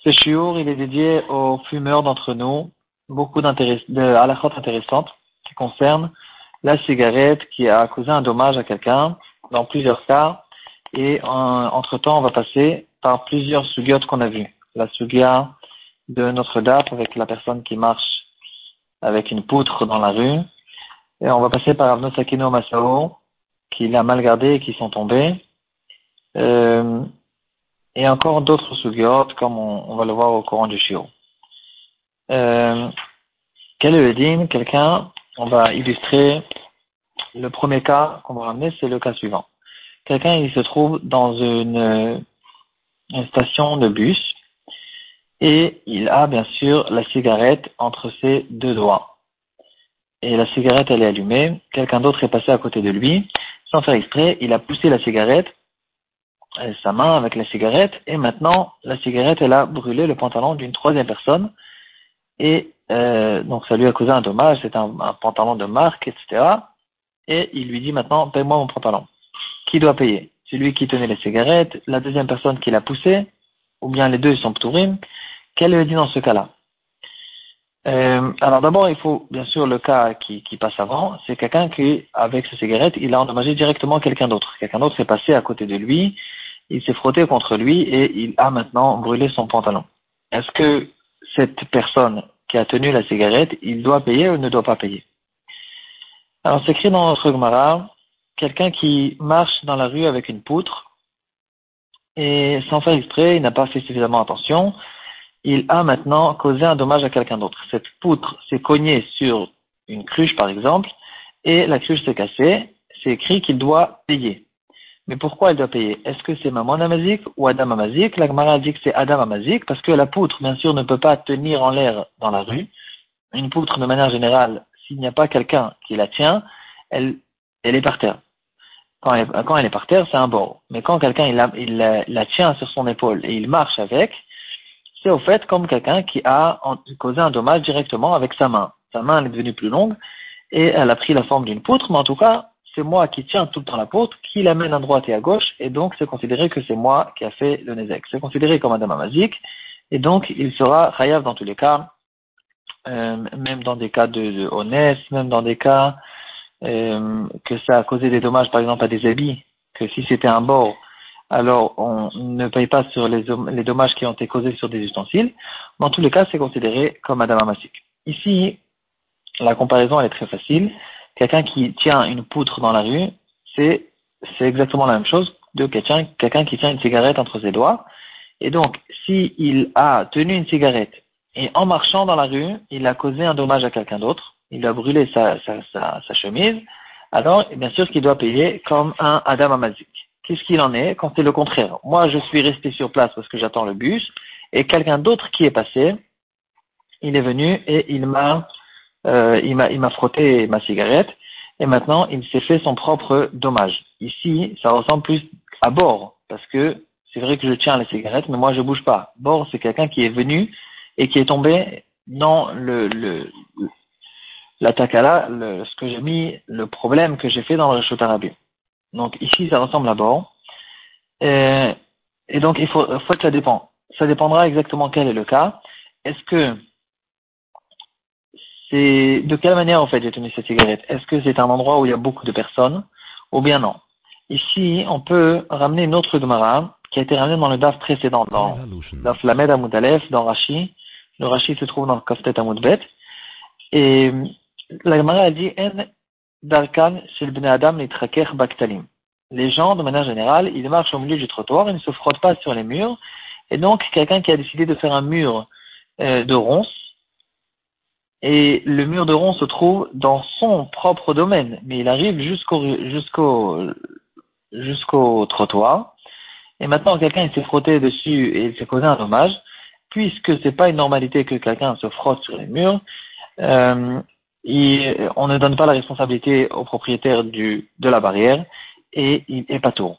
Ce chiour, il est dédié aux fumeurs d'entre nous, beaucoup de intéressantes qui concernent la cigarette qui a causé un dommage à quelqu'un dans plusieurs cas. Et entre temps, on va passer par plusieurs sugiotes qu'on a vues. La sugia de notre date avec la personne qui marche avec une poutre dans la rue. Et on va passer par Avno Sakino Masao, qui l'a mal gardé et qui sont tombés. Euh, et encore d'autres sugiotes, comme on, va le voir au courant du chiot. Euh, quel est Quelqu'un, on va illustrer le premier cas qu'on va ramener, c'est le cas suivant. Quelqu'un, il se trouve dans une, une station de bus et il a bien sûr la cigarette entre ses deux doigts. Et la cigarette, elle est allumée. Quelqu'un d'autre est passé à côté de lui. Sans faire exprès, il a poussé la cigarette, sa main avec la cigarette, et maintenant, la cigarette, elle a brûlé le pantalon d'une troisième personne. Et euh, donc, ça lui a causé un dommage. C'est un, pantalon de marque, etc. Et il lui dit maintenant, paye-moi mon pantalon. Qui doit payer? Celui qui tenait la cigarette, la deuxième personne qui l'a poussé, ou bien les deux sont ptourim. Quel est le dit dans ce cas-là? Euh, alors d'abord, il faut bien sûr le cas qui, qui passe avant, c'est quelqu'un qui, avec sa cigarette, il a endommagé directement quelqu'un d'autre. Quelqu'un d'autre est passé à côté de lui, il s'est frotté contre lui et il a maintenant brûlé son pantalon. Est-ce que cette personne qui a tenu la cigarette, il doit payer ou ne doit pas payer? Alors c'est écrit dans notre Gemara, quelqu'un qui marche dans la rue avec une poutre et sans faire exprès, il n'a pas fait suffisamment attention, il a maintenant causé un dommage à quelqu'un d'autre. Cette poutre s'est cognée sur une cruche, par exemple, et la cruche s'est cassée. C'est écrit qu'il doit payer. Mais pourquoi il doit payer? Est-ce que c'est Maman Amazik ou Adam Amazik? La Gemara dit que c'est Adam Amazik parce que la poutre, bien sûr, ne peut pas tenir en l'air dans la rue. Une poutre, de manière générale, s'il n'y a pas quelqu'un qui la tient, elle, elle est par terre. Quand elle, quand elle est par terre, c'est un bord. Mais quand quelqu'un il, il la tient sur son épaule et il marche avec, c'est au fait comme quelqu'un qui a causé un dommage directement avec sa main. Sa main est devenue plus longue et elle a pris la forme d'une poutre, mais en tout cas, c'est moi qui tiens tout le temps la poutre, qui l'amène à droite et à gauche, et donc c'est considéré que c'est moi qui a fait le Nézek. C'est considéré comme un Amazik, et donc il sera Chayav dans tous les cas, euh, même dans des cas de, de même dans des cas euh, que ça a causé des dommages par exemple à des habits, que si c'était un bord, alors on ne paye pas sur les, dommages qui ont été causés sur des ustensiles. Dans tous les cas, c'est considéré comme Adam Amasik. Ici, la comparaison est très facile. Quelqu'un qui tient une poutre dans la rue, c'est exactement la même chose de quelqu'un qui tient une cigarette entre ses doigts. Et donc, s'il a tenu une cigarette et en marchant dans la rue, il a causé un dommage à quelqu'un d'autre, il a brûlé sa, chemise, alors bien sûr qu'il doit payer comme un Adam Amazik qu'est-ce qu'il en est? Quand c'est le contraire. Moi, je suis resté sur place parce que j'attends le bus, et quelqu'un d'autre qui est passé, il est venu et il m'a, euh, il m'a, frotté ma cigarette, et maintenant il s'est fait son propre dommage. Ici, ça ressemble plus à bord, parce que c'est vrai que je tiens la cigarette, mais moi je bouge pas. Bord, c'est quelqu'un qui est venu et qui est tombé dans le, le, la takala, le, ce que j'ai mis, le problème que j'ai fait dans le Shotarabim. Donc ici, ça ressemble à bord. Et, et donc, il faut, faut que ça dépend. Ça dépendra exactement quel est le cas. Est-ce que c'est de quelle manière en fait j'ai tenu cette cigarette? Est-ce que c'est un endroit où il y a beaucoup de personnes? Ou bien non? Ici, on peut ramener une autre Gemara qui a été ramenée dans le DAF précédent, dans DAF Lamed Amud dans Rashi. Le Rashi se trouve dans le Kaftet Amud Bet. Et la Gemara a dit En Darkan Adam Baktalim. Les gens, de manière générale, ils marchent au milieu du trottoir, ils ne se frottent pas sur les murs. Et donc, quelqu'un qui a décidé de faire un mur euh, de ronces, et le mur de ronces se trouve dans son propre domaine, mais il arrive jusqu'au jusqu'au jusqu'au trottoir. Et maintenant, quelqu'un s'est frotté dessus et il s'est causé un dommage, puisque c'est pas une normalité que quelqu'un se frotte sur les murs. Euh, on ne donne pas la responsabilité au propriétaire du, de la barrière et il est pas tout.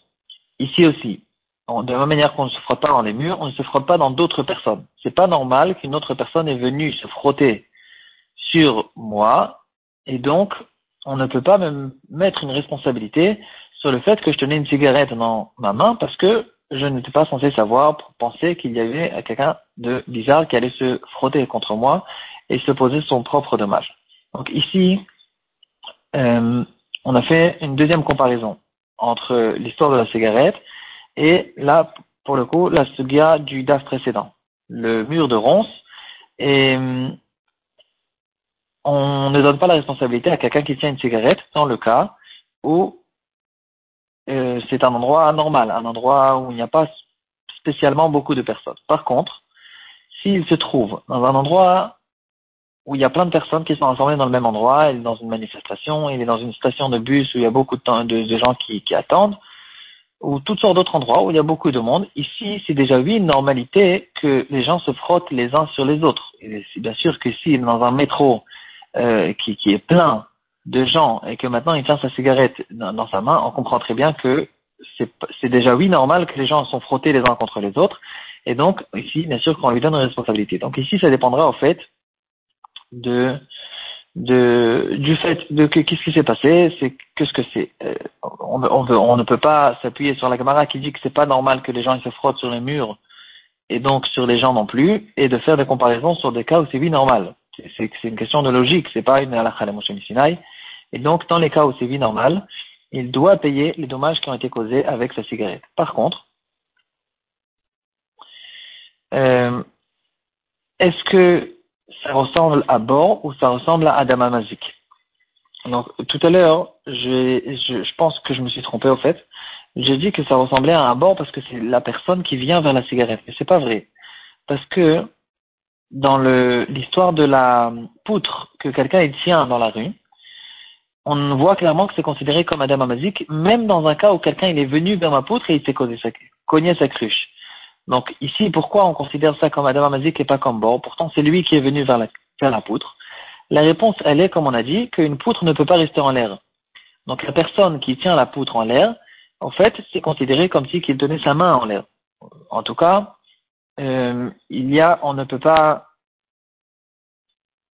Ici aussi, de la même manière qu'on ne se frotte pas dans les murs, on ne se frotte pas dans d'autres personnes. C'est pas normal qu'une autre personne est venue se frotter sur moi et donc on ne peut pas même mettre une responsabilité sur le fait que je tenais une cigarette dans ma main parce que je n'étais pas censé savoir penser qu'il y avait quelqu'un de bizarre qui allait se frotter contre moi et se poser son propre dommage. Donc ici, euh, on a fait une deuxième comparaison entre l'histoire de la cigarette et là, pour le coup, la sugia du DAF précédent, le mur de ronce. Et euh, on ne donne pas la responsabilité à quelqu'un qui tient une cigarette dans le cas où euh, c'est un endroit anormal, un endroit où il n'y a pas spécialement beaucoup de personnes. Par contre, s'il se trouve dans un endroit où il y a plein de personnes qui sont rassemblées dans le même endroit, il est dans une manifestation, il est dans une station de bus où il y a beaucoup de, de, gens qui, attendent, ou toutes sortes d'autres endroits où il y a beaucoup de monde. Ici, c'est déjà une normalité que les gens se frottent les uns sur les autres. Et c'est bien sûr que si dans un métro euh, qui, qui est plein de gens et que maintenant il tient sa cigarette dans, sa main, on comprend très bien que c'est déjà oui normal que les gens sont frottés les uns contre les autres. Et donc ici, bien sûr qu'on lui donne une responsabilité. Donc ici, ça dépendra en fait de de du fait de qu'est-ce qui s'est passé, c'est qu'est-ce que c'est. Euh, on, on, on, ne peut pas s'appuyer sur la caméra qui dit que c'est pas normal que les gens ils se frottent sur les murs et donc sur les gens non plus, et de faire des comparaisons sur des cas où c'est oui normal. C'est une question de logique, c'est pas une halakha la Sinai. Et donc, dans les cas où c'est vie normale, il doit payer les dommages qui ont été causés avec sa cigarette. Par contre, euh, est-ce que ça ressemble à bord ou ça ressemble à Adama Mazik? Donc, tout à l'heure, je, je, pense que je me suis trompé au fait. J'ai dit que ça ressemblait à un bord parce que c'est la personne qui vient vers la cigarette. Mais c'est pas vrai. Parce que dans l'histoire de la poutre que quelqu'un tient dans la rue, on voit clairement que c'est considéré comme Adam Amazik, même dans un cas où quelqu'un il est venu vers ma poutre et il s'est cogné sa cruche. Donc ici, pourquoi on considère ça comme Adam Amazik et pas comme bord Pourtant, c'est lui qui est venu vers la, vers la poutre. La réponse, elle est, comme on a dit, qu'une poutre ne peut pas rester en l'air. Donc la personne qui tient la poutre en l'air, en fait, c'est considéré comme si qu'il tenait sa main en l'air. En tout cas, euh, il y a, on ne peut pas,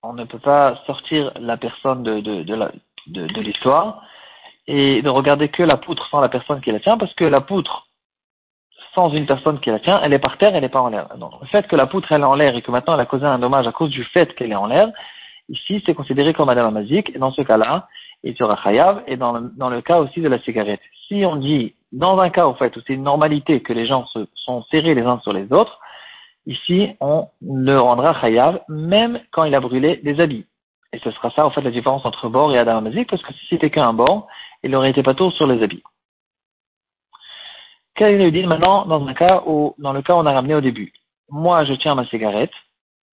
on ne peut pas sortir la personne de, l'histoire et de regarder que la poutre sans la personne qui la tient, parce que la poutre sans une personne qui la tient, elle est par terre, elle n'est pas en l'air. Le fait que la poutre elle est en l'air et que maintenant elle a causé un dommage à cause du fait qu'elle est en l'air, ici c'est considéré comme Madame Amazik, et dans ce cas-là, il sera chayav, et dans le, dans le cas aussi de la cigarette. Si on dit, dans un cas au fait où c'est une normalité que les gens se sont serrés les uns sur les autres, ici on le rendra chayav, même quand il a brûlé des habits. Et ce sera ça, en fait, la différence entre bord et Adam Amazik, parce que si c'était qu'un bord, il aurait été pas tout sur les habits. Quel est maintenant dans un cas où, dans le cas où on a ramené au début? Moi, je tiens ma cigarette,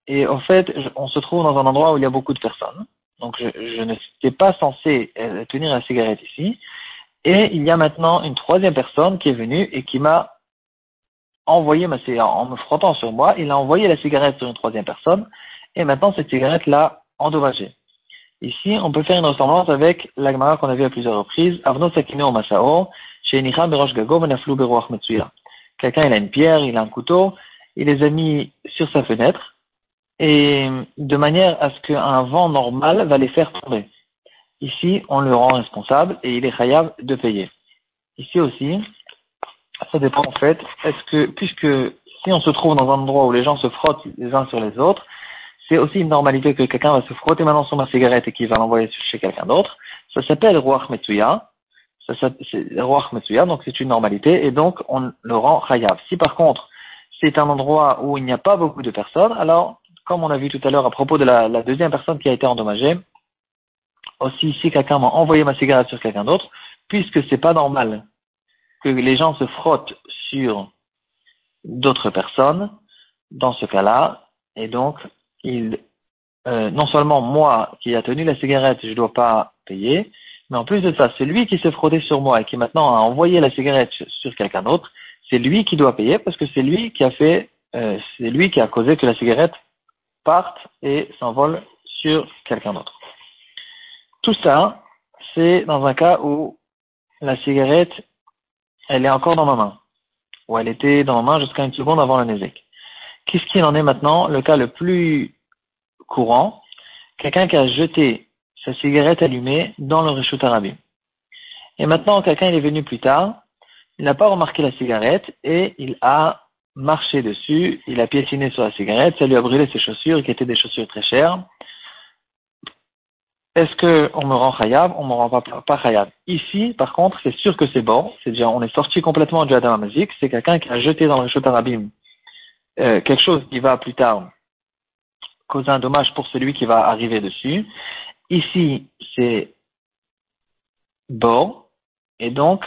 et en fait, on se trouve dans un endroit où il y a beaucoup de personnes. Donc, je, je ne suis pas censé euh, tenir la cigarette ici. Et il y a maintenant une troisième personne qui est venue et qui m'a envoyé cigarette, en me frottant sur moi, il a envoyé la cigarette sur une troisième personne, et maintenant cette cigarette-là endommagé. Ici, on peut faire une ressemblance avec l'agmara qu'on a vu à plusieurs reprises, Avno Sakino Masao, chez Berosh Gago, Menaflu Beroach Metsuya. Quelqu'un, il a une pierre, il a un couteau, il les a mis sur sa fenêtre, et de manière à ce qu'un vent normal va les faire tomber. Ici, on le rend responsable et il est chayav de payer. Ici aussi, ça dépend en fait, est-ce que, puisque si on se trouve dans un endroit où les gens se frottent les uns sur les autres, c'est aussi une normalité que quelqu'un va se frotter maintenant sur ma cigarette et qu'il va l'envoyer chez quelqu'un d'autre. Ça s'appelle Ruach Metsuya. Ça c'est Ruach Metsuya, donc c'est une normalité et donc on le rend Chayav. Si par contre c'est un endroit où il n'y a pas beaucoup de personnes, alors comme on a vu tout à l'heure à propos de la, deuxième personne qui a été endommagée, aussi si quelqu'un m'a envoyé ma cigarette sur quelqu'un d'autre, puisque c'est pas normal que les gens se frottent sur d'autres personnes, dans ce cas-là, et donc il, euh, non seulement moi qui a tenu la cigarette, je ne dois pas payer, mais en plus de ça, c'est lui qui s'est frotté sur moi et qui maintenant a envoyé la cigarette sur quelqu'un d'autre, c'est lui qui doit payer parce que c'est lui qui a fait, euh, c'est lui qui a causé que la cigarette parte et s'envole sur quelqu'un d'autre. Tout ça, c'est dans un cas où la cigarette, elle est encore dans ma main, ou elle était dans ma main jusqu'à une seconde avant la nézek. Qu'est-ce qu'il en est maintenant Le cas le plus courant, quelqu'un qui a jeté sa cigarette allumée dans le Rishut Arabim. Et maintenant, quelqu'un est venu plus tard, il n'a pas remarqué la cigarette et il a marché dessus, il a piétiné sur la cigarette, ça lui a brûlé ses chaussures qui étaient des chaussures très chères. Est-ce qu'on me rend khayab On me rend pas, pas Ici, par contre, c'est sûr que c'est bon. C'est déjà, on est sorti complètement du Adam Amazik. C'est quelqu'un qui a jeté dans le Shotarabim euh, quelque chose qui va plus tard causer un dommage pour celui qui va arriver dessus. Ici, c'est bon. Et donc,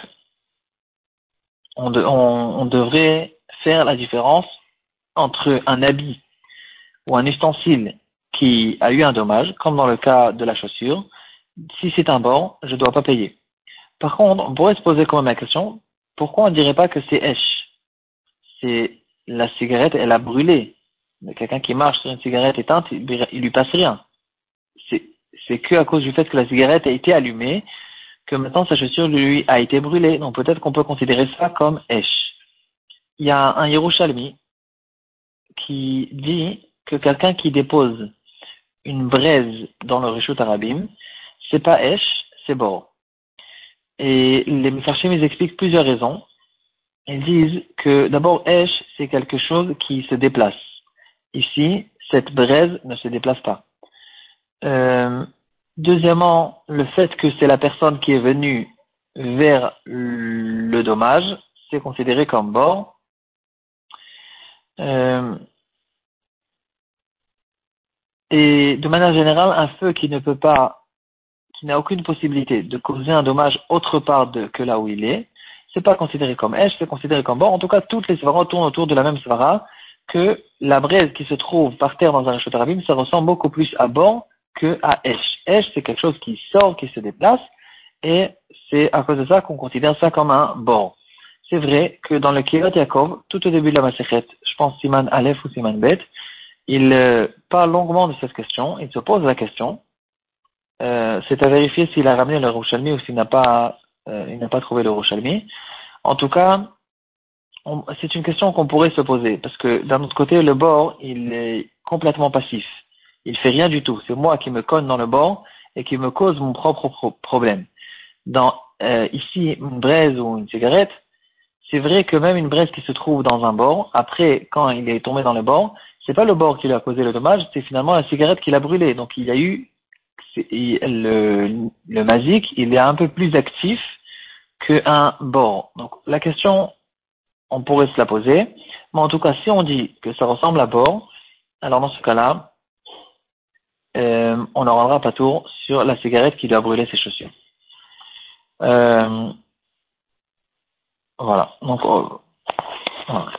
on, on devrait faire la différence entre un habit ou un ustensile qui a eu un dommage, comme dans le cas de la chaussure, si c'est un bord, je ne dois pas payer. Par contre, on pourrait se poser quand même la question, pourquoi on ne dirait pas que c'est Esh C'est la cigarette, elle a brûlé. Quelqu'un qui marche sur une cigarette éteinte, il, il lui passe rien. C'est que à cause du fait que la cigarette a été allumée que maintenant sa chaussure lui a été brûlée. Donc peut-être qu'on peut considérer ça comme Esh. Il y a un Yerushalmi qui dit que quelqu'un qui dépose une braise dans le Rishut Arabim, c'est pas Esh, c'est Bor. Et les Mefarshim, ils expliquent plusieurs raisons. Ils disent que d'abord, Esh, c'est quelque chose qui se déplace. Ici, cette braise ne se déplace pas. Euh, deuxièmement, le fait que c'est la personne qui est venue vers le dommage, c'est considéré comme bord. Euh, et de manière générale, un feu qui ne peut pas, qui n'a aucune possibilité de causer un dommage autre part que là où il est, c'est pas considéré comme Esh, c'est considéré comme bord. En tout cas, toutes les svaras tournent autour de la même svara que la braise qui se trouve par terre dans un rabim, ça ressemble beaucoup plus à bord que à Esh. Esh, c'est quelque chose qui sort, qui se déplace, et c'est à cause de ça qu'on considère ça comme un bord. C'est vrai que dans le Kirat Yaakov, tout au début de la Masechet, je pense Siman Aleph ou Siman Bet, il euh, parle longuement de cette question, il se pose la question. Euh, c'est à vérifier s'il a ramené le Rouchalmi ou s'il n'a pas, euh, il n'a pas trouvé le Rouchalmi. En tout cas, c'est une question qu'on pourrait se poser, parce que d'un autre côté, le bord, il est complètement passif. Il fait rien du tout. C'est moi qui me conne dans le bord et qui me cause mon propre problème. Dans euh, ici une braise ou une cigarette, c'est vrai que même une braise qui se trouve dans un bord, après, quand il est tombé dans le bord, c'est pas le bord qui lui a causé le dommage, c'est finalement la cigarette qui l'a brûlé. Donc il y a eu le, le masique, il est un peu plus actif qu'un bord. Donc la question, on pourrait se la poser, mais en tout cas, si on dit que ça ressemble à bord, alors dans ce cas-là, euh, on n'en rendra pas tour sur la cigarette qui lui a brûlé ses chaussures. Euh, voilà. Donc, euh, voilà.